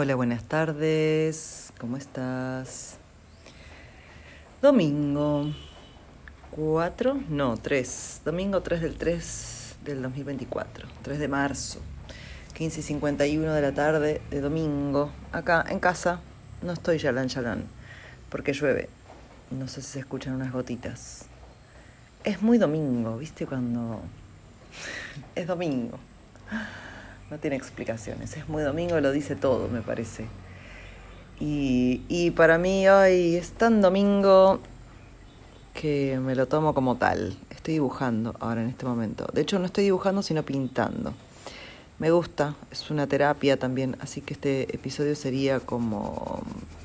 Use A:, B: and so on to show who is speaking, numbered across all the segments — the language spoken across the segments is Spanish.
A: Hola, buenas tardes. ¿Cómo estás? Domingo 4, no, 3. Domingo 3 del 3 del 2024. 3 de marzo. 15 y 51 de la tarde de domingo. Acá en casa. No estoy yalan yalan. Porque llueve. No sé si se escuchan unas gotitas. Es muy domingo, ¿viste? Cuando... es domingo. No tiene explicaciones. Es muy domingo, lo dice todo, me parece. Y, y para mí hoy es tan domingo que me lo tomo como tal. Estoy dibujando ahora en este momento. De hecho, no estoy dibujando, sino pintando. Me gusta, es una terapia también, así que este episodio sería como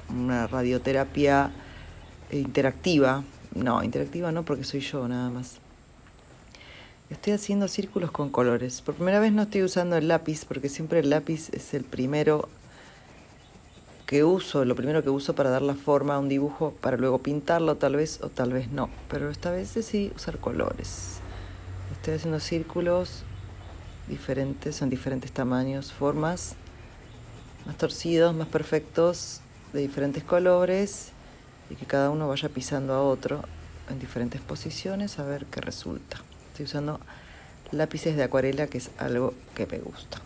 A: una radioterapia interactiva. No, interactiva no, porque soy yo nada más. Estoy haciendo círculos con colores. Por primera vez no estoy usando el lápiz porque siempre el lápiz es el primero que uso, lo primero que uso para dar la forma a un dibujo, para luego pintarlo tal vez o tal vez no. Pero esta vez decidí usar colores. Estoy haciendo círculos diferentes, son diferentes tamaños, formas, más torcidos, más perfectos, de diferentes colores y que cada uno vaya pisando a otro en diferentes posiciones a ver qué resulta. Estoy usando lápices de acuarela, que es algo que me gusta.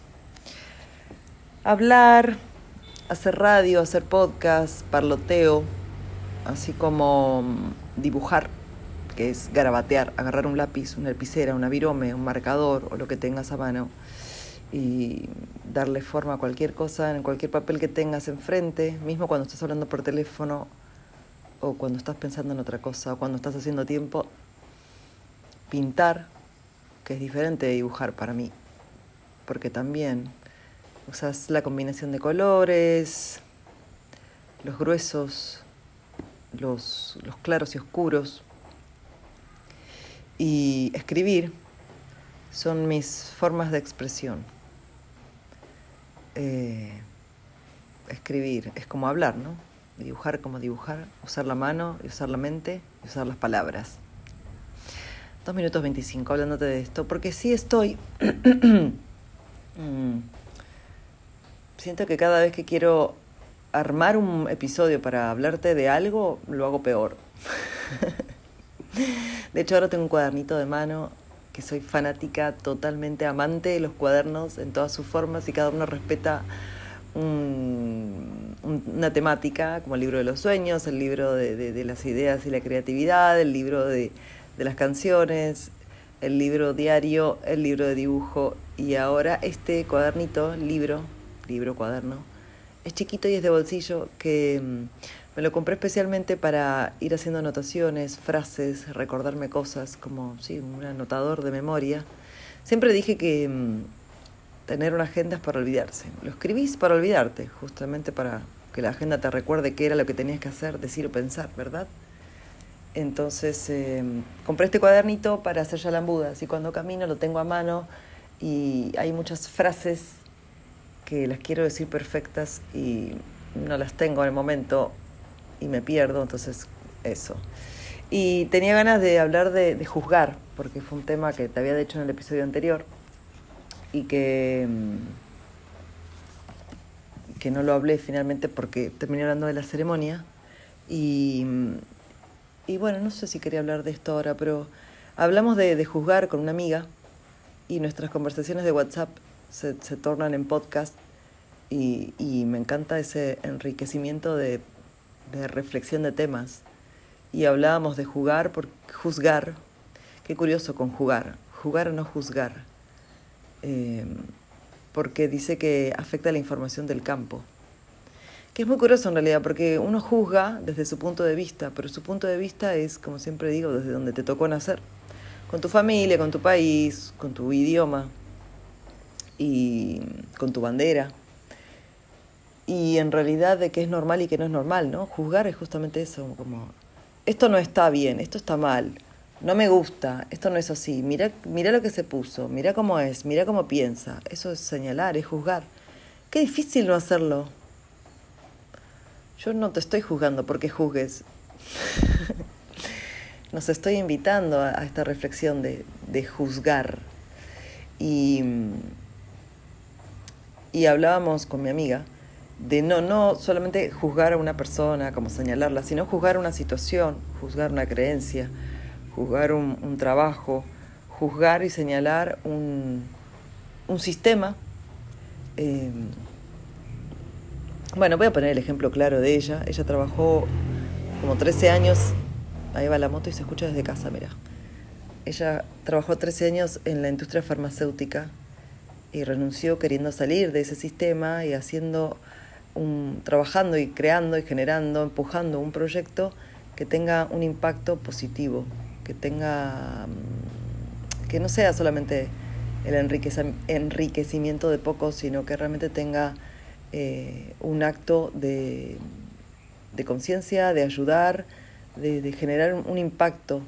A: Hablar, hacer radio, hacer podcast, parloteo, así como mm, dibujar, que es garabatear, agarrar un lápiz, una lapicera, una virome, un marcador o lo que tengas a mano y darle forma a cualquier cosa en cualquier papel que tengas enfrente, mismo cuando estás hablando por teléfono o cuando estás pensando en otra cosa o cuando estás haciendo tiempo, pintar, que es diferente de dibujar para mí, porque también usas la combinación de colores, los gruesos, los, los claros y oscuros, y escribir son mis formas de expresión. Eh, escribir es como hablar, ¿no? Dibujar como dibujar, usar la mano y usar la mente y usar las palabras. Dos minutos 25 hablándote de esto, porque sí estoy... Mm, siento que cada vez que quiero armar un episodio para hablarte de algo, lo hago peor. de hecho, ahora tengo un cuadernito de mano que soy fanática, totalmente amante de los cuadernos en todas sus formas y cada uno respeta una temática, como el libro de los sueños, el libro de las ideas y la creatividad, el libro de de las canciones, el libro diario, el libro de dibujo y ahora este cuadernito, libro, libro, cuaderno, es chiquito y es de bolsillo que mm, me lo compré especialmente para ir haciendo anotaciones, frases, recordarme cosas, como sí, un anotador de memoria. Siempre dije que mm, tener una agenda es para olvidarse. Lo escribís para olvidarte, justamente para que la agenda te recuerde qué era lo que tenías que hacer, decir o pensar, ¿verdad? Entonces eh, compré este cuadernito para hacer yalambudas y cuando camino lo tengo a mano y hay muchas frases que las quiero decir perfectas y no las tengo en el momento y me pierdo, entonces eso. Y tenía ganas de hablar de, juzgar, porque fue un tema que te había dicho en el episodio anterior y que, mm, que no lo hablé finalmente porque terminé hablando de la ceremonia y mm, y bueno, no sé si quería hablar de esto ahora, pero hablamos de, juzgar con una amiga y nuestras conversaciones de WhatsApp se, tornan en podcast y, me encanta ese enriquecimiento de, reflexión de temas. Y hablábamos de jugar por juzgar. Qué curioso con jugar. Jugar o no juzgar. Eh, porque dice que afecta la información del campo que es muy curioso en realidad, porque uno juzga desde su punto de vista, pero su punto de vista es, como siempre digo, desde donde te tocó nacer, con tu familia, con tu país, con tu idioma y con tu bandera. Y en realidad de qué es normal y qué no es normal, ¿no? Juzgar es justamente eso, como, esto no está bien, esto está mal, no me gusta, esto no es así, mira, mira lo que se puso, mira cómo es, mira cómo piensa, eso es señalar, es juzgar. Qué difícil no hacerlo, yo no te estoy juzgando porque juzgues. Nos estoy invitando a, esta reflexión de, juzgar. Y, y hablábamos con mi amiga de no, no solamente juzgar a una persona, como señalarla, sino juzgar una situación, juzgar una creencia, juzgar un, trabajo, juzgar y señalar un, un sistema. Eh, bueno, voy a poner el ejemplo claro de ella. Ella trabajó como 13 años, ahí va la moto y se escucha desde casa, mira. Ella trabajó 13 años en la industria farmacéutica y renunció queriendo salir de ese sistema y haciendo un, trabajando y creando y generando, empujando un proyecto que tenga un impacto positivo, que tenga mm, que no sea solamente el enriquecimiento de pocos, sino que realmente tenga eh, un acto de, de conciencia, de ayudar, de, generar un impacto,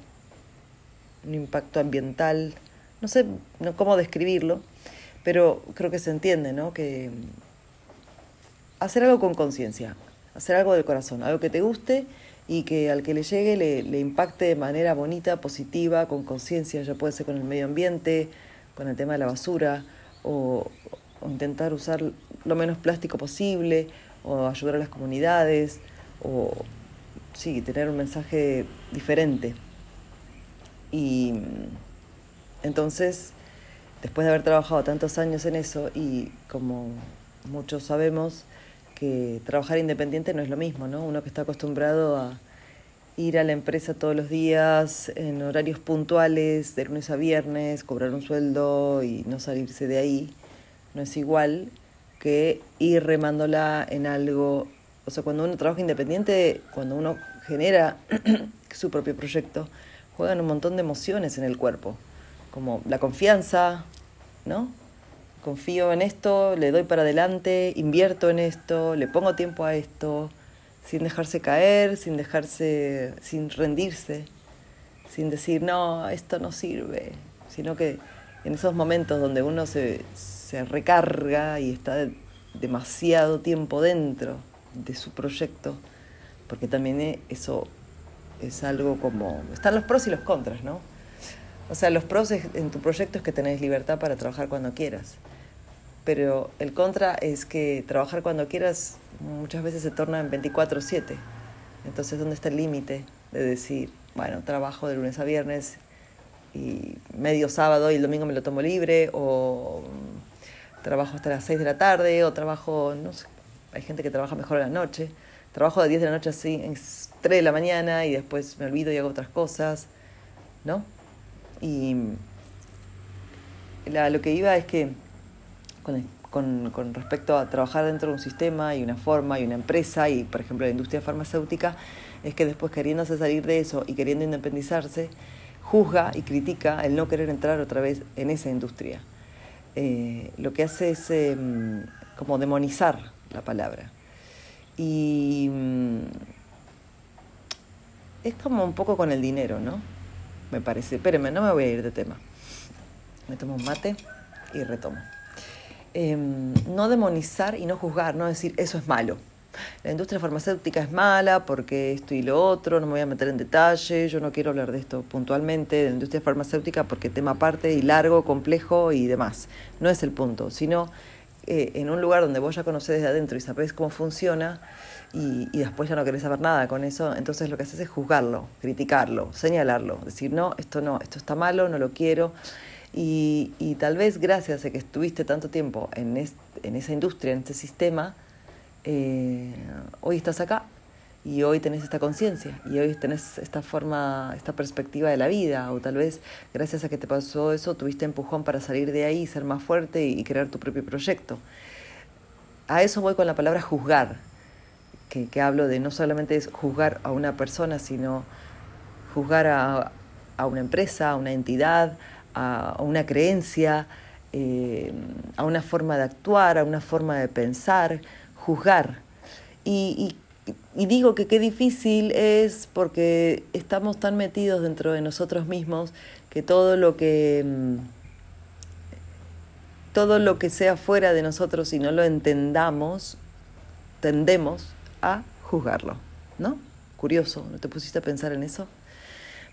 A: un impacto ambiental, no sé cómo describirlo, pero creo que se entiende, ¿no? Que hacer algo con conciencia, hacer algo del corazón, algo que te guste y que al que le llegue le, le impacte de manera bonita, positiva, con conciencia, ya puede ser con el medio ambiente, con el tema de la basura, o, intentar usar lo menos plástico posible, o ayudar a las comunidades, o sí, tener un mensaje diferente. Y entonces, después de haber trabajado tantos años en eso, y como muchos sabemos, que trabajar independiente no es lo mismo, ¿no? Uno que está acostumbrado a ir a la empresa todos los días en horarios puntuales, de lunes a viernes, cobrar un sueldo y no salirse de ahí, no es igual que ir remándola en algo. O sea, cuando uno trabaja independiente, cuando uno genera su propio proyecto, juegan un montón de emociones en el cuerpo, como la confianza, ¿no? confío en esto, le doy para adelante, invierto en esto, le pongo tiempo a esto, sin dejarse caer, sin dejarse, sin rendirse, sin decir, no, esto no sirve, sino que en esos momentos donde uno se, se recarga y está demasiado tiempo dentro de su proyecto, porque también eso es algo como, están los pros y los contras, ¿no? O sea, los pros en tu proyecto es que tenés libertad para trabajar cuando quieras pero el contra es que trabajar cuando quieras muchas veces se torna en 24/7. Entonces, ¿dónde está el límite de decir, bueno, trabajo de lunes a viernes y medio sábado y el domingo me lo tomo libre o trabajo hasta las 6 de la tarde o trabajo, no sé, hay gente que trabaja mejor a la noche. Trabajo de 10 de la noche así, en 3 de la mañana y después me olvido y hago otras cosas, ¿no? Y la, lo que iba es que con, con, respecto a trabajar dentro de un sistema y una forma y una empresa y, por ejemplo, la industria farmacéutica, es que después queriéndose salir de eso y queriendo independizarse, juzga y critica el no querer entrar otra vez en esa industria. Eh, lo que hace es em, como demonizar la palabra. Y mm, es como un poco con el dinero, ¿no? Me parece. Espérenme, no me voy a ir de tema. Me tomo un mate y retomo. Em, no demonizar y no juzgar, no decir eso es malo. La industria farmacéutica es mala porque esto y lo otro, no me voy a meter en detalle, yo no quiero hablar de esto puntualmente, de la industria farmacéutica porque tema aparte y largo, complejo y demás. No es el punto, sino eh, en un lugar donde vos ya conocés desde adentro y sabés cómo funciona y, y, después ya no querés saber nada con eso, entonces lo que haces es juzgarlo, criticarlo, señalarlo, decir no, esto no, esto está malo, no lo quiero. Y, y tal vez gracias a que estuviste tanto tiempo en, en esa industria, en este sistema, eh, hoy estás acá y hoy tenés esta conciencia y hoy tenés esta forma, esta perspectiva de la vida o tal vez gracias a que te pasó eso tuviste empujón para salir de ahí, ser más fuerte y, crear tu propio proyecto. A eso voy con la palabra juzgar, que, que hablo de no solamente es juzgar a una persona, sino juzgar a, a una empresa, a una entidad, a, una creencia, eh, a una forma de actuar, a una forma de pensar, juzgar. Y, digo que qué difícil es porque estamos tan metidos dentro de nosotros mismos que todo lo que mm, todo lo que sea fuera de nosotros y no lo entendamos, tendemos a juzgarlo, ¿no? Curioso, ¿no te pusiste a pensar en eso?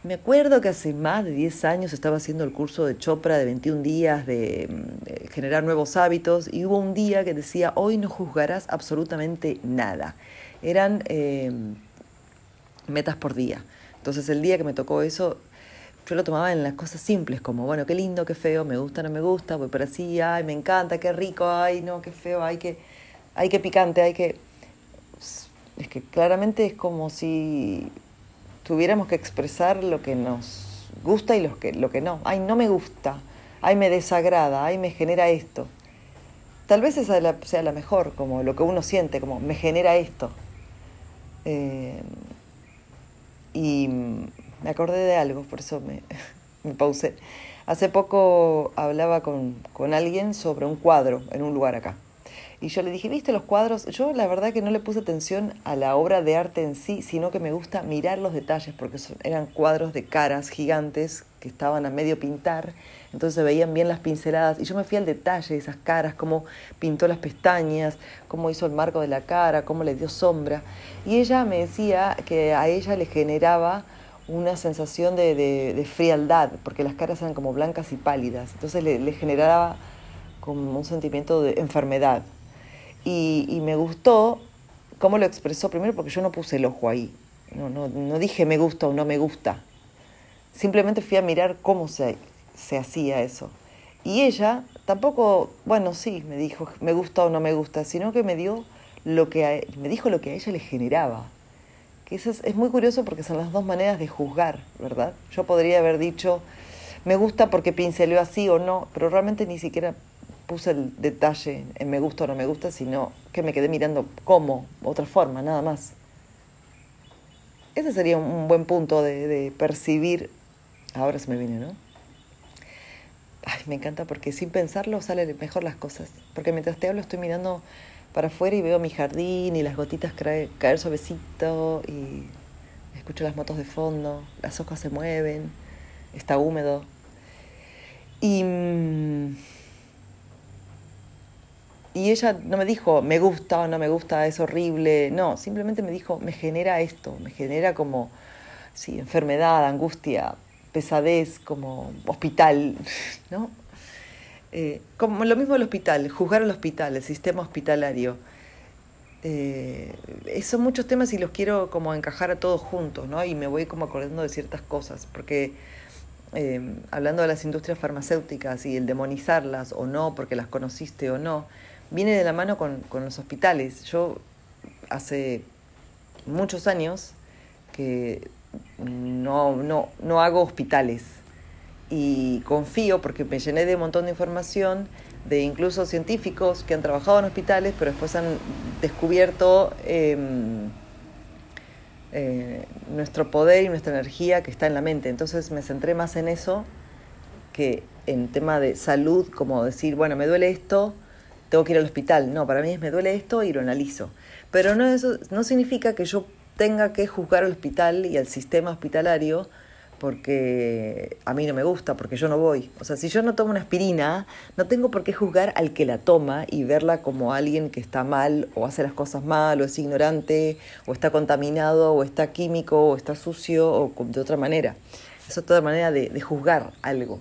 A: Me acuerdo que hace más de 10 años estaba haciendo el curso de Chopra de 21 días de, generar nuevos hábitos y hubo un día que decía, hoy no juzgarás absolutamente nada. Eran eh, metas por día. Entonces el día que me tocó eso, yo lo tomaba en las cosas simples, como, bueno, qué lindo, qué feo, me gusta, no me gusta, voy por así, ay, me encanta, qué rico, ay, no, qué feo, ay, qué, ay, qué picante, hay que... Es que claramente es como si tuviéramos que expresar lo que nos gusta y lo que, lo que no. Ay, no me gusta, ay, me desagrada, ay, me genera esto. Tal vez esa sea la mejor, como lo que uno siente, como me genera esto. Eh, y me acordé de algo, por eso me, me pausé. Hace poco hablaba con, con alguien sobre un cuadro en un lugar acá. Y yo le dije, ¿viste los cuadros? Yo la verdad que no le puse atención a la obra de arte en sí, sino que me gusta mirar los detalles, porque eran cuadros de caras gigantes que estaban a medio pintar, entonces se veían bien las pinceladas. Y yo me fui al detalle de esas caras, cómo pintó las pestañas, cómo hizo el marco de la cara, cómo le dio sombra. Y ella me decía que a ella le generaba una sensación de, de, frialdad, porque las caras eran como blancas y pálidas, entonces le, le generaba como un sentimiento de enfermedad. Y, y, me gustó cómo lo expresó primero porque yo no puse el ojo ahí. No, no, no dije me gusta o no me gusta. Simplemente fui a mirar cómo se, se hacía eso. Y ella tampoco, bueno, sí, me dijo me gusta o no me gusta, sino que me dio lo que me dijo lo que a ella le generaba. Que es, es muy curioso porque son las dos maneras de juzgar, ¿verdad? Yo podría haber dicho me gusta porque pinceleó así o no, pero realmente ni siquiera puse el detalle en me gusta o no me gusta, sino que me quedé mirando cómo, otra forma, nada más. Ese sería un buen punto de, percibir. Ahora se me viene, ¿no? Ay, me encanta porque sin pensarlo salen mejor las cosas. Porque mientras te hablo estoy mirando para afuera y veo mi jardín y las gotitas caer, caer suavecito y escucho las motos de fondo, las hojas se mueven, está húmedo. Y mm, y ella no me dijo, me gusta o no me gusta, es horrible. No, simplemente me dijo, me genera esto, me genera como, sí, enfermedad, angustia, pesadez, como hospital, ¿no? Eh, como lo mismo el hospital, juzgar al hospital, el sistema hospitalario. Eh, son muchos temas y los quiero como encajar a todos juntos, ¿no? Y me voy como acordando de ciertas cosas, porque eh, hablando de las industrias farmacéuticas y el demonizarlas o no, porque las conociste o no, viene de la mano con, con los hospitales. Yo hace muchos años que no, no, no hago hospitales y confío porque me llené de un montón de información de incluso científicos que han trabajado en hospitales pero después han descubierto em, eh, nuestro poder y nuestra energía que está en la mente. Entonces me centré más en eso que en tema de salud, como decir, bueno, me duele esto, tengo que ir al hospital. No, para mí es me duele esto y lo analizo. Pero no, eso no significa que yo tenga que juzgar al hospital y al sistema hospitalario porque a mí no me gusta, porque yo no voy. O sea, si yo no tomo una aspirina, no tengo por qué juzgar al que la toma y verla como alguien que está mal o hace las cosas mal o es ignorante o está contaminado o está químico o está sucio o de otra manera. Eso es toda manera de, de juzgar algo,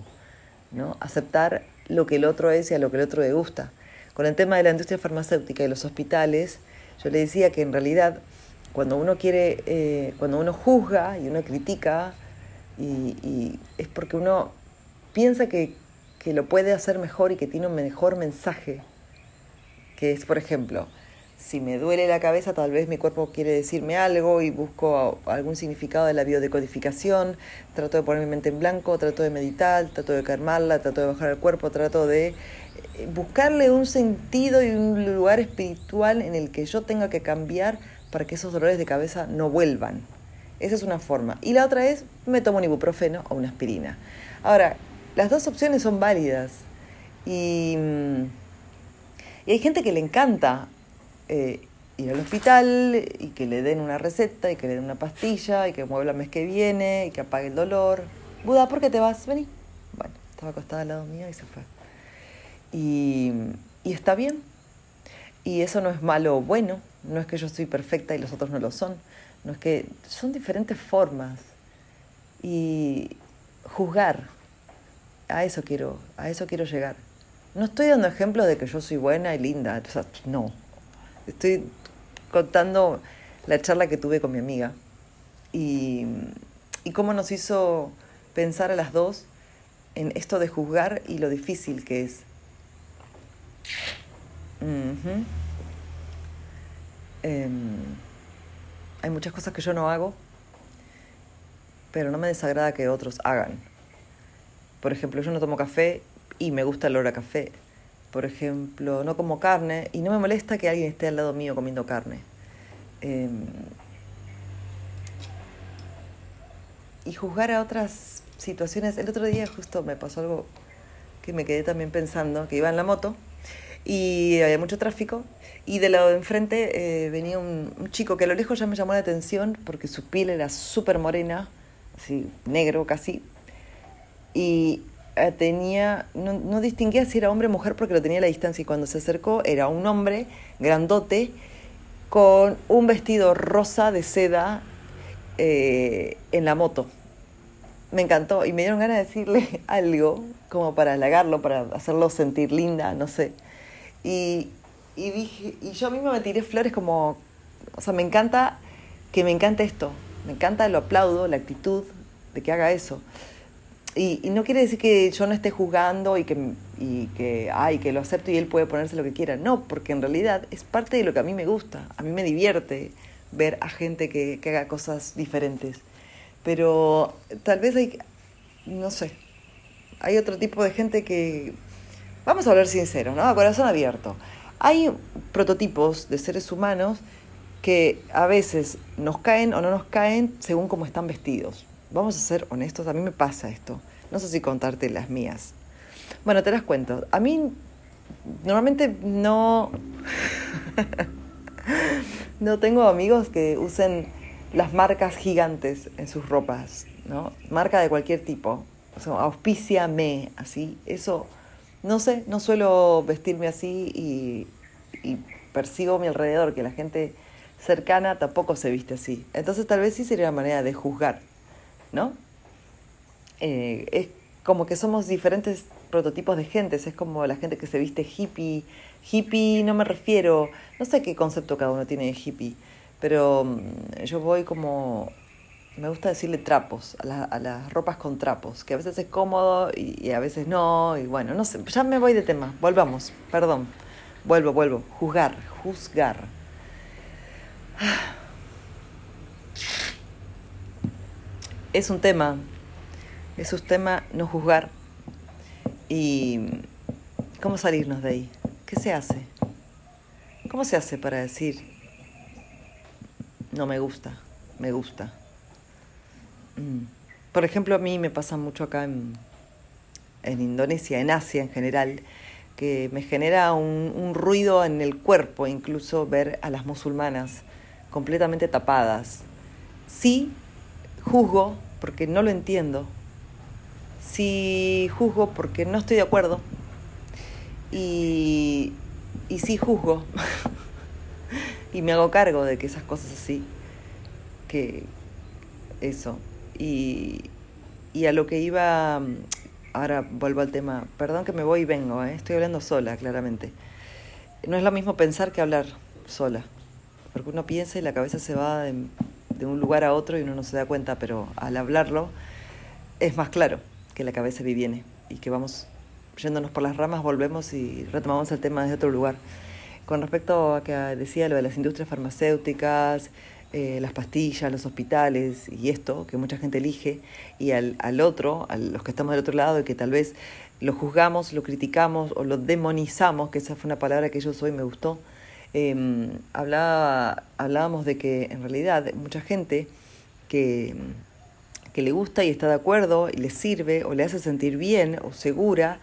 A: ¿no? Aceptar lo que el otro es y a lo que el otro le gusta. Con el tema de la industria farmacéutica y los hospitales, yo le decía que en realidad cuando uno quiere, eh, cuando uno juzga y uno critica, y, es porque uno piensa que, que, lo puede hacer mejor y que tiene un mejor mensaje, que es, por ejemplo, si me duele la cabeza, tal vez mi cuerpo quiere decirme algo y busco algún significado de la biodecodificación, trato de poner mi mente en blanco, trato de meditar, trato de calmarla, trato de bajar el cuerpo, trato de buscarle un sentido y un lugar espiritual en el que yo tenga que cambiar para que esos dolores de cabeza no vuelvan. Esa es una forma. Y la otra es, me tomo un ibuprofeno o una aspirina. Ahora, las dos opciones son válidas. Y, mm, y hay gente que le encanta eh, ir al hospital y que le den una receta y que le den una pastilla y que mueva el mes que viene y que apague el dolor. Buda, ¿por qué te vas? Vení. Bueno, estaba acostada al lado mío y se fue. Y, está bien. Y eso no es malo o bueno. No es que yo soy perfecta y los otros no lo son. No es que son diferentes formas. y juzgar. A eso quiero, a eso quiero llegar. No estoy dando ejemplo de que yo soy buena y linda, no. Estoy contando la charla que tuve con mi amiga y, y cómo nos hizo pensar a las dos en esto de juzgar y lo difícil que es. Em, hay muchas cosas que yo no hago, pero no me desagrada que otros hagan. Por ejemplo, yo no tomo café y me gusta el olor a café. Por ejemplo, no como carne y no me molesta que alguien esté al lado mío comiendo carne. Em, y juzgar a otras situaciones. El otro día justo me pasó algo que me quedé también pensando, que iba en la moto y había mucho tráfico. Y de lado de enfrente eh, venía un, chico que a lo lejos ya me llamó la atención porque su piel era súper morena, así negro casi, y eh, tenía, no, no, distinguía si era hombre o mujer porque lo tenía a la distancia. Y cuando se acercó era un hombre grandote con un vestido rosa de seda eh, en la moto. Me encantó y me dieron ganas de decirle algo como para halagarlo, para hacerlo sentir linda, no sé. Y, y dije, y yo misma me tiré flores como, o sea, me encanta que me encante esto, me encanta, lo aplaudo, la actitud de que haga eso. Y, y no quiere decir que yo no esté juzgando y que, y que, ay, que lo acepto y él puede ponerse lo que quiera. No, porque en realidad es parte de lo que a mí me gusta. A mí me divierte ver a gente que, que haga cosas diferentes pero tal vez hay, no sé, hay otro tipo de gente que, vamos a hablar sinceros, ¿no? A corazón abierto. Hay prototipos de seres humanos que a veces nos caen o no nos caen según cómo están vestidos. Vamos a ser honestos, a mí me pasa esto. No sé si contarte las mías. Bueno, te las cuento. A mí normalmente no... no tengo amigos que usen las marcas gigantes en sus ropas, ¿no? Marca de cualquier tipo. O sea, auspíciame, así. Eso, no sé, no suelo vestirme así y, y percibo a mi alrededor que la gente cercana tampoco se viste así. Entonces tal vez sí sería una manera de juzgar, ¿no? Eh, es como que somos diferentes prototipos de gentes, es como la gente que se viste hippie. Hippie no me refiero, no sé qué concepto cada uno tiene de hippie pero mm, yo voy como, me gusta decirle trapos, a, las ropas con trapos, que a veces es cómodo y, a veces no, y bueno, no sé, ya me voy de tema, volvamos, perdón, vuelvo, vuelvo, juzgar, juzgar. Es un tema, es un tema no juzgar y cómo salirnos de ahí, ¿qué se hace? ¿Cómo se hace para decir no me gusta, me gusta. Mm. Por ejemplo, a mí me pasa mucho acá en, en Indonesia, en Asia en general, que me genera un, un, ruido en el cuerpo, incluso ver a las musulmanas completamente tapadas. Sí, juzgo porque no lo entiendo. Sí, juzgo porque no estoy de acuerdo. Y, y sí, juzgo y me hago cargo de que esas cosas así, que eso. Y, y a lo que iba, ahora vuelvo al tema, perdón que me voy y vengo, ¿eh? estoy hablando sola, claramente. No es lo mismo pensar que hablar sola, porque uno piensa y la cabeza se va de, de un lugar a otro y uno no se da cuenta, pero al hablarlo es más claro que la cabeza viene y que vamos yéndonos por las ramas, volvemos y retomamos el tema desde otro lugar. Con respecto a que decía lo de las industrias farmacéuticas, eh, las pastillas, los hospitales y esto que mucha gente elige, y al, al otro, a los que estamos del otro lado y que tal vez lo juzgamos, lo criticamos o lo demonizamos, que esa fue una palabra que yo soy me gustó, eh, hablábamos de que en realidad mucha gente que, que le gusta y está de acuerdo y le sirve o le hace sentir bien o segura,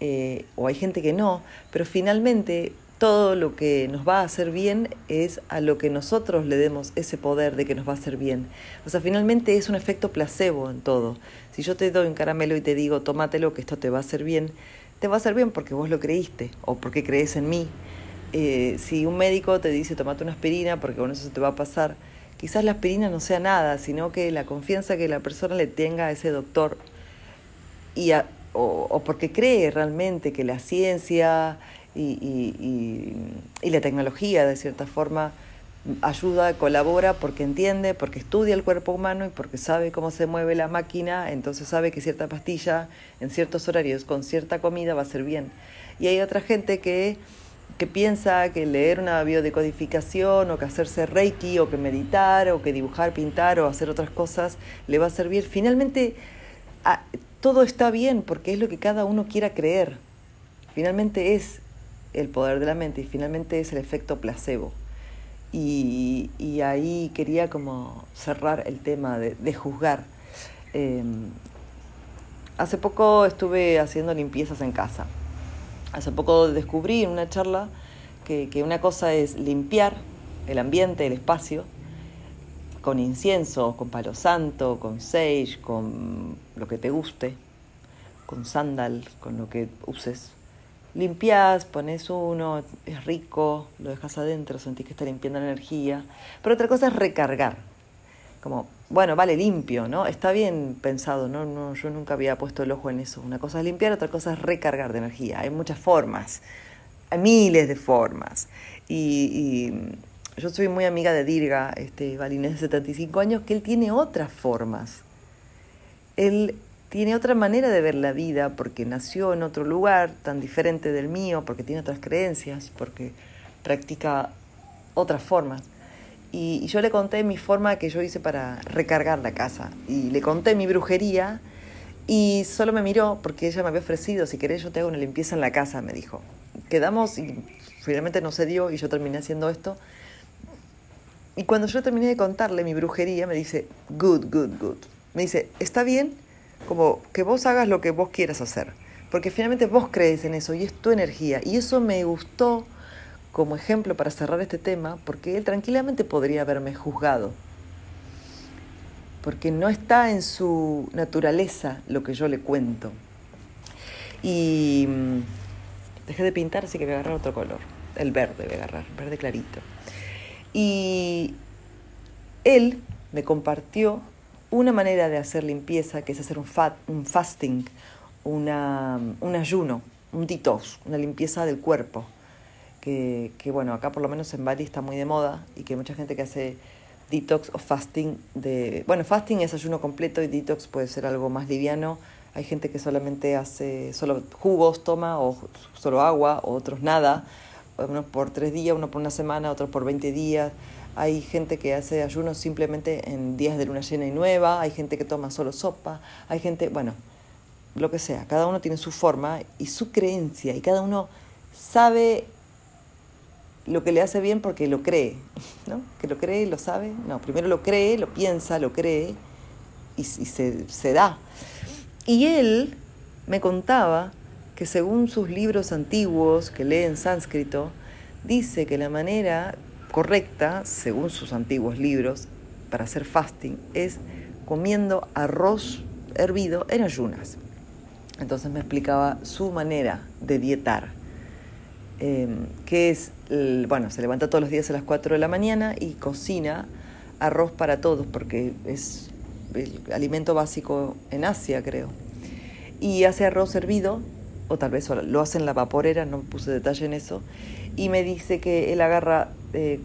A: eh, o hay gente que no, pero finalmente todo lo que nos va a hacer bien es a lo que nosotros le demos ese poder de que nos va a hacer bien. O sea, finalmente es un efecto placebo en todo. Si yo te doy un caramelo y te digo, tómatelo, que esto te va a hacer bien, te va a hacer bien porque vos lo creíste o porque crees en mí. Eh, si un médico te dice, tomate una aspirina porque con eso se te va a pasar, quizás la aspirina no sea nada, sino que la confianza que la persona le tenga a ese doctor y o, porque cree realmente que la ciencia y, y la tecnología, de cierta forma, ayuda, colabora porque entiende, porque estudia el cuerpo humano y porque sabe cómo se mueve la máquina, entonces sabe que cierta pastilla en ciertos horarios con cierta comida va a ser bien. Y hay otra gente que, que piensa que leer una biodecodificación o que hacerse reiki o que meditar o que dibujar, pintar o hacer otras cosas le va a servir. Finalmente, todo está bien porque es lo que cada uno quiera creer. Finalmente es el poder de la mente y finalmente es el efecto placebo. Y, y ahí quería como cerrar el tema de, juzgar. Em, hace poco estuve haciendo limpiezas en casa. Hace poco descubrí en una charla que, una cosa es limpiar el ambiente, el espacio, con incienso, con palo santo, con sage, con lo que te guste, con sandal, con lo que uses limpias, pones uno, es rico, lo dejas adentro, sentís que está limpiando la energía. Pero otra cosa es recargar. Como, bueno, vale, limpio, ¿no? Está bien pensado, ¿no? no yo nunca había puesto el ojo en eso. Una cosa es limpiar, otra cosa es recargar de energía. Hay muchas formas, hay miles de formas. Y, yo soy muy amiga de Dirga, este balinés de 75 años, que él tiene otras formas. Él tiene otra manera de ver la vida porque nació en otro lugar tan diferente del mío, porque tiene otras creencias, porque practica otras formas. Y, yo le conté mi forma que yo hice para recargar la casa. Y le conté mi brujería y solo me miró porque ella me había ofrecido, si querés yo te hago una limpieza en la casa, me dijo. Quedamos y finalmente no se dio y yo terminé haciendo esto. Y cuando yo terminé de contarle mi brujería, me dice, good, good, good. Me dice, ¿está bien? Como que vos hagas lo que vos quieras hacer, porque finalmente vos crees en eso y es tu energía. Y eso me gustó como ejemplo para cerrar este tema, porque él tranquilamente podría haberme juzgado, porque no está en su naturaleza lo que yo le cuento. Y mm, dejé de pintar, así que voy a agarrar otro color, el verde voy a agarrar, verde clarito. Y él me compartió una manera de hacer limpieza, que es hacer un, fat, un fasting, una, un ayuno, un detox, una limpieza del cuerpo, que, que, bueno, acá por lo menos en Bali está muy de moda y que mucha gente que hace detox o fasting de... Bueno, fasting es ayuno completo y detox puede ser algo más liviano. Hay gente que solamente hace solo jugos, toma, o solo agua, o otros nada. Unos por tres días, uno por una semana, otros por 20 días. Hay gente que hace ayunos simplemente en días de luna llena y nueva, hay gente que toma solo sopa, hay gente, bueno, lo que sea, cada uno tiene su forma y su creencia y cada uno sabe lo que le hace bien porque lo cree, ¿no? Que lo cree lo sabe. No, primero lo cree, lo piensa, lo cree y, se da. Y él me contaba que según sus libros antiguos que lee en sánscrito, dice que la manera correcta, según sus antiguos libros, para hacer fasting es comiendo arroz hervido en ayunas. Entonces me explicaba su manera de dietar, em, que es, bueno, se levanta todos los días a las 4 de la mañana y cocina arroz para todos, porque es el alimento básico en Asia, creo. Y hace arroz hervido, tal vez lo hace en la vaporera, no puse detalle en eso, y me dice que él agarra, eh,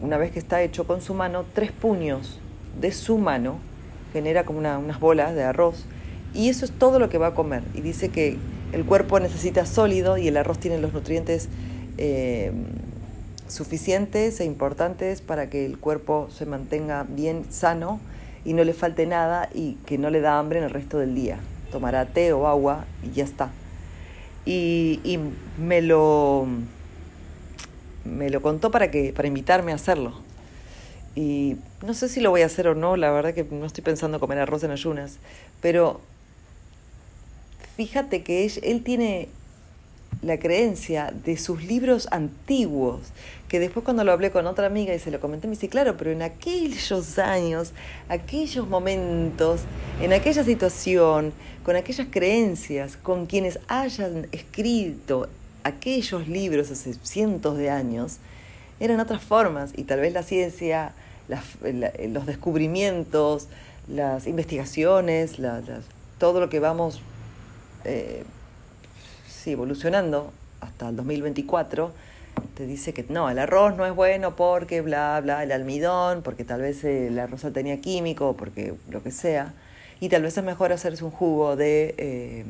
A: una vez que está hecho con su mano, tres puños de su mano, genera como unas bolas de arroz, y eso es todo lo que va a comer. Y dice que el cuerpo necesita sólido y el arroz tiene los nutrientes eh, suficientes e importantes para que el cuerpo se mantenga bien sano y no le falte nada y que no le da hambre en el resto del día. Tomará té o agua y ya está. Y, me lo me lo contó para, que, para invitarme a hacerlo. Y no sé si lo voy a hacer o no, la verdad que no estoy pensando comer arroz en ayunas, pero fíjate que él tiene la creencia de sus libros antiguos, que después cuando lo hablé con otra amiga y se lo comenté, me dice, claro, pero en aquellos años, aquellos momentos, en aquella situación, con aquellas creencias, con quienes hayan escrito aquellos libros hace cientos de años eran otras formas y tal vez la ciencia los descubrimientos, las investigaciones, todo lo que vamos eh, evolucionando hasta el 2024, te dice que no, el arroz no es bueno porque bla, bla, el almidón, porque tal vez el arroz tenía químico, porque lo que sea. Y tal vez es mejor hacerse un jugo de eh,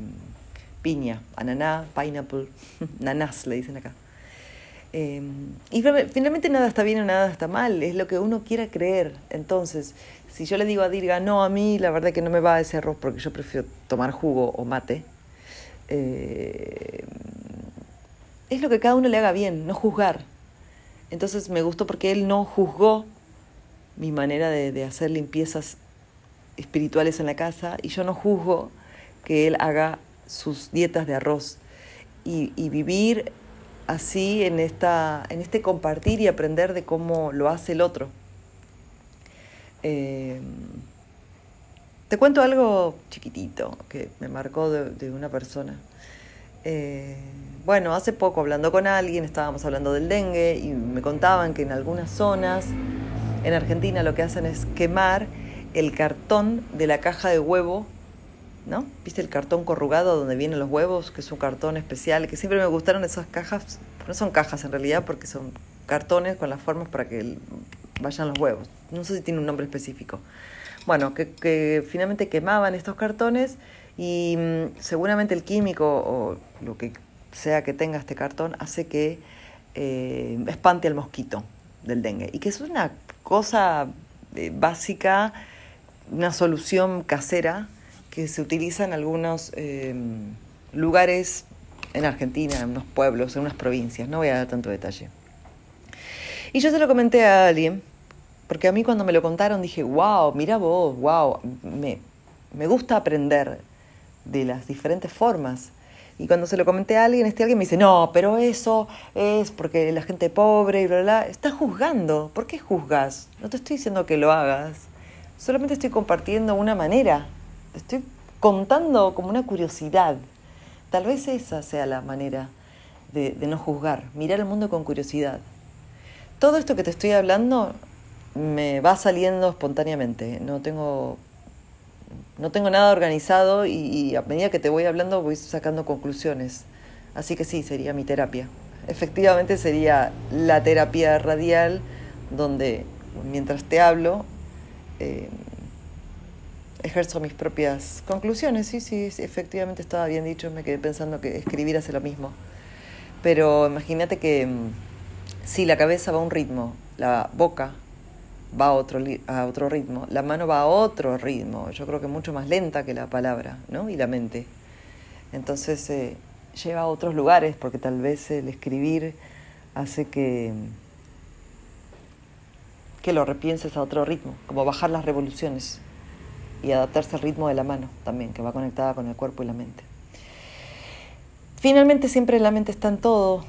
A: piña, ananá, pineapple, nanás le dicen acá. Eh, y finalmente nada está bien o nada está mal, es lo que uno quiera creer. Entonces, si yo le digo a Dirga, no, a mí la verdad que no me va ese arroz porque yo prefiero tomar jugo o mate, eh, es lo que cada uno le haga bien, no juzgar. Entonces me gustó porque él no juzgó mi manera de, hacer limpiezas espirituales en la casa y yo no juzgo que él haga sus dietas de arroz y, vivir así en, esta, en este compartir y aprender de cómo lo hace el otro. Eh, te cuento algo chiquitito que me marcó de, una persona. Eh, bueno, hace poco hablando con alguien, estábamos hablando del dengue y me contaban que en algunas zonas en Argentina lo que hacen es quemar el cartón de la caja de huevo, ¿no? ¿Viste el cartón corrugado donde vienen los huevos? Que es un cartón especial, que siempre me gustaron esas cajas, no son cajas en realidad porque son cartones con las formas para que vayan los huevos. No sé si tiene un nombre específico. Bueno, que, finalmente quemaban estos cartones y mm, seguramente el químico o lo que sea que tenga este cartón hace que eh, espante al mosquito del dengue. Y que es una cosa eh, básica, una solución casera que se utiliza en algunos em, lugares en Argentina, en unos pueblos, en unas provincias. No voy a dar tanto detalle. Y yo se lo comenté a alguien porque a mí cuando me lo contaron dije, wow, mira vos, wow, me, me gusta aprender de las diferentes formas. Y cuando se lo comenté a alguien, este alguien me dice, no, pero eso es porque la gente pobre y bla, bla, bla. Estás juzgando. ¿Por qué juzgas? No te estoy diciendo que lo hagas. Solamente estoy compartiendo una manera. Estoy contando como una curiosidad. Tal vez esa sea la manera de, de no juzgar. Mirar el mundo con curiosidad. Todo esto que te estoy hablando me va saliendo espontáneamente. No tengo, no tengo nada organizado y, a medida que te voy hablando voy sacando conclusiones. Así que sí, sería mi terapia. Efectivamente sería la terapia radial donde mientras te hablo eh, ejerzo mis propias conclusiones. Sí, sí, sí, efectivamente estaba bien dicho, me quedé pensando que escribir hace lo mismo. Pero imagínate que mm, si la cabeza va a un ritmo, la boca va a otro, a otro ritmo, la mano va a otro ritmo, yo creo que mucho más lenta que la palabra, ¿no? Y la mente. Entonces eh, lleva a otros lugares, porque tal vez el escribir hace que, que lo repienses a otro ritmo, como bajar las revoluciones y adaptarse al ritmo de la mano también, que va conectada con el cuerpo y la mente. Finalmente siempre la mente está en todo,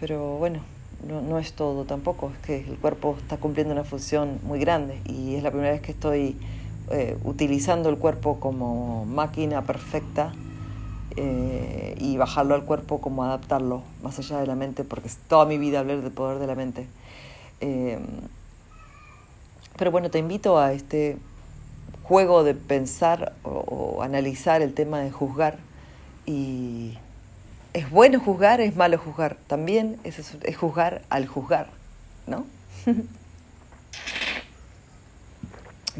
A: pero bueno, no, no, es todo tampoco, es que el cuerpo está cumpliendo una función muy grande y es la primera vez que estoy eh, utilizando el cuerpo como máquina perfecta eh, y bajarlo al cuerpo como adaptarlo más allá de la mente, porque es toda mi vida hablar del poder de la mente. Eh, pero bueno, te invito a este juego de pensar o analizar el tema de juzgar y es bueno juzgar, es malo juzgar. También es, es juzgar al juzgar, ¿no?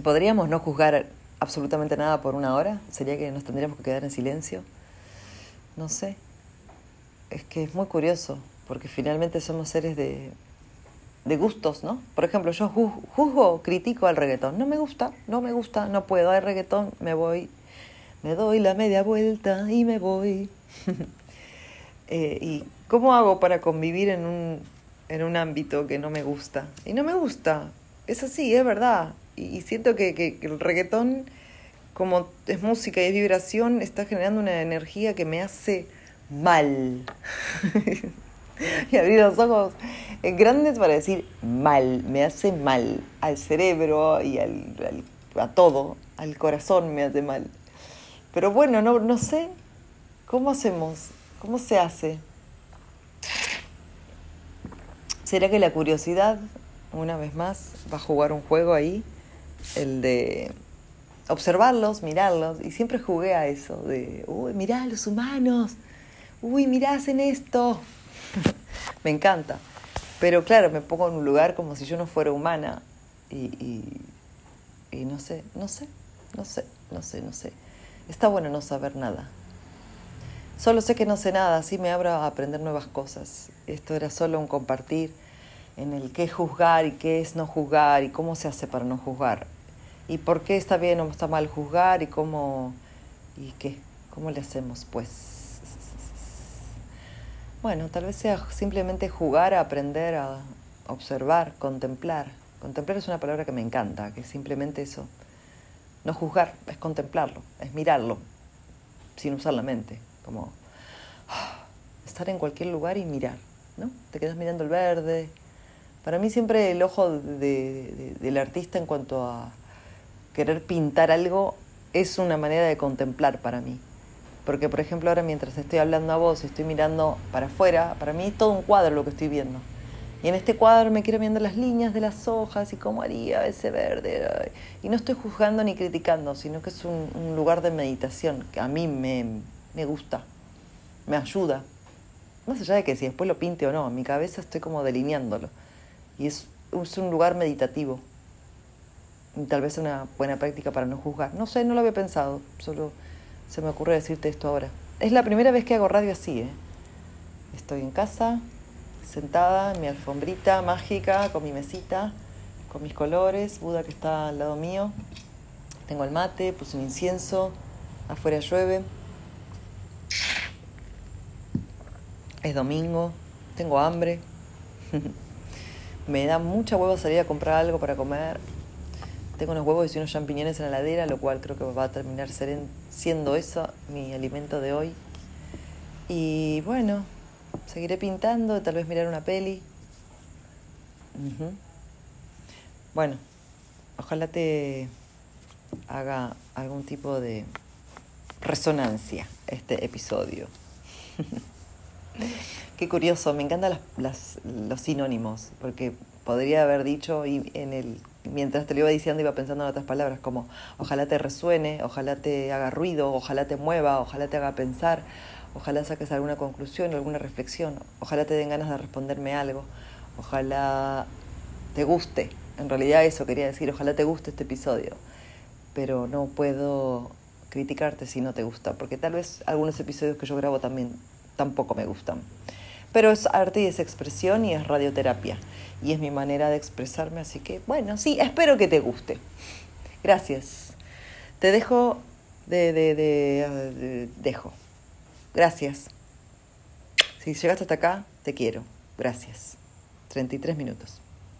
A: ¿Podríamos no juzgar absolutamente nada por una hora? ¿Sería que nos tendríamos que quedar en silencio? No sé. Es que es muy curioso, porque finalmente somos seres de, de gustos, ¿no? Por ejemplo, yo juzgo, critico al reggaetón. No me gusta, no me gusta, no puedo. Hay reggaetón, me voy. Me doy la media vuelta y me voy. Eh, ¿Y cómo hago para convivir en un, en un ámbito que no me gusta? Y no me gusta, es así, es verdad. Y, siento que, que, el reggaetón, como es música y es vibración, está generando una energía que me hace mal. y abrir los ojos grandes para decir mal, me hace mal al cerebro y al, a todo, al corazón me hace mal. Pero bueno, no, no sé, ¿cómo hacemos? ¿Cómo se hace? ¿Será que la curiosidad una vez más, va a jugar un juego ahí, el de observarlos, mirarlos, y siempre jugué a eso, de, uy, mirá los humanos, uy, mirá, hacen esto. me encanta. Pero claro, me pongo en un lugar como si yo no fuera humana y, y, y no sé, no sé, no sé, no sé, no sé. Está bueno no saber nada. Solo sé que no sé nada, así me abro a aprender nuevas cosas. Esto era solo un compartir en el qué juzgar y qué es no juzgar y cómo se hace para no juzgar. Y por qué está bien o está mal juzgar y cómo y qué, cómo le hacemos pues. Bueno, tal vez sea simplemente jugar a aprender a observar, contemplar. Contemplar es una palabra que me encanta, que es simplemente eso. No juzgar, es contemplarlo, es mirarlo, sin usar la mente como estar en cualquier lugar y mirar, ¿no? Te quedas mirando el verde. Para mí siempre el ojo de, del artista en cuanto a querer pintar algo es una manera de contemplar para mí. Porque, por ejemplo, ahora mientras estoy hablando a vos, estoy mirando para afuera, para mí es todo un cuadro lo que estoy viendo. Y en este cuadro me quiero viendo las líneas de las hojas y cómo haría ese verde. Y no estoy juzgando ni criticando, sino que es un, un lugar de meditación que a mí me, me gusta, me ayuda. Más allá de que si después lo pinte o no, en mi cabeza estoy como delineándolo. Y es, un lugar meditativo. Tal vez una buena práctica para no juzgar. No sé, no lo había pensado, solo se me ocurre decirte esto ahora. Es la primera vez que hago radio así, ¿eh? Estoy en casa, sentada en mi alfombrita mágica, con mi mesita, con mis colores, Buda que está al lado mío. Tengo el mate, puse un incienso, afuera llueve. Es domingo, tengo hambre. Me da mucha huevo salir a comprar algo para comer. Tengo unos huevos y unos champiñones en la heladera, lo cual creo que va a terminar siendo eso mi alimento de hoy. Y bueno, seguiré pintando, tal vez mirar una peli. Bueno, ojalá te haga algún tipo de resonancia este episodio. Qué curioso, me encantan las, los sinónimos, porque podría haber dicho, y en el, mientras te lo iba diciendo iba pensando en otras palabras, como ojalá te resuene, ojalá te haga ruido, ojalá te mueva, ojalá te haga pensar, ojalá saques alguna conclusión, alguna reflexión, ojalá te den ganas de responderme algo, ojalá te guste. En realidad eso quería decir, ojalá te guste este episodio, pero no puedo criticarte si no te gusta, porque tal vez algunos episodios que yo grabo también tampoco me gustan. Pero es arte y es expresión y es radioterapia. Y es mi manera de expresarme, así que bueno, sí, espero que te guste. Gracias. Te dejo de, de, de, dejo. Gracias. Si llegaste hasta acá, te quiero. Gracias. 33 minutos.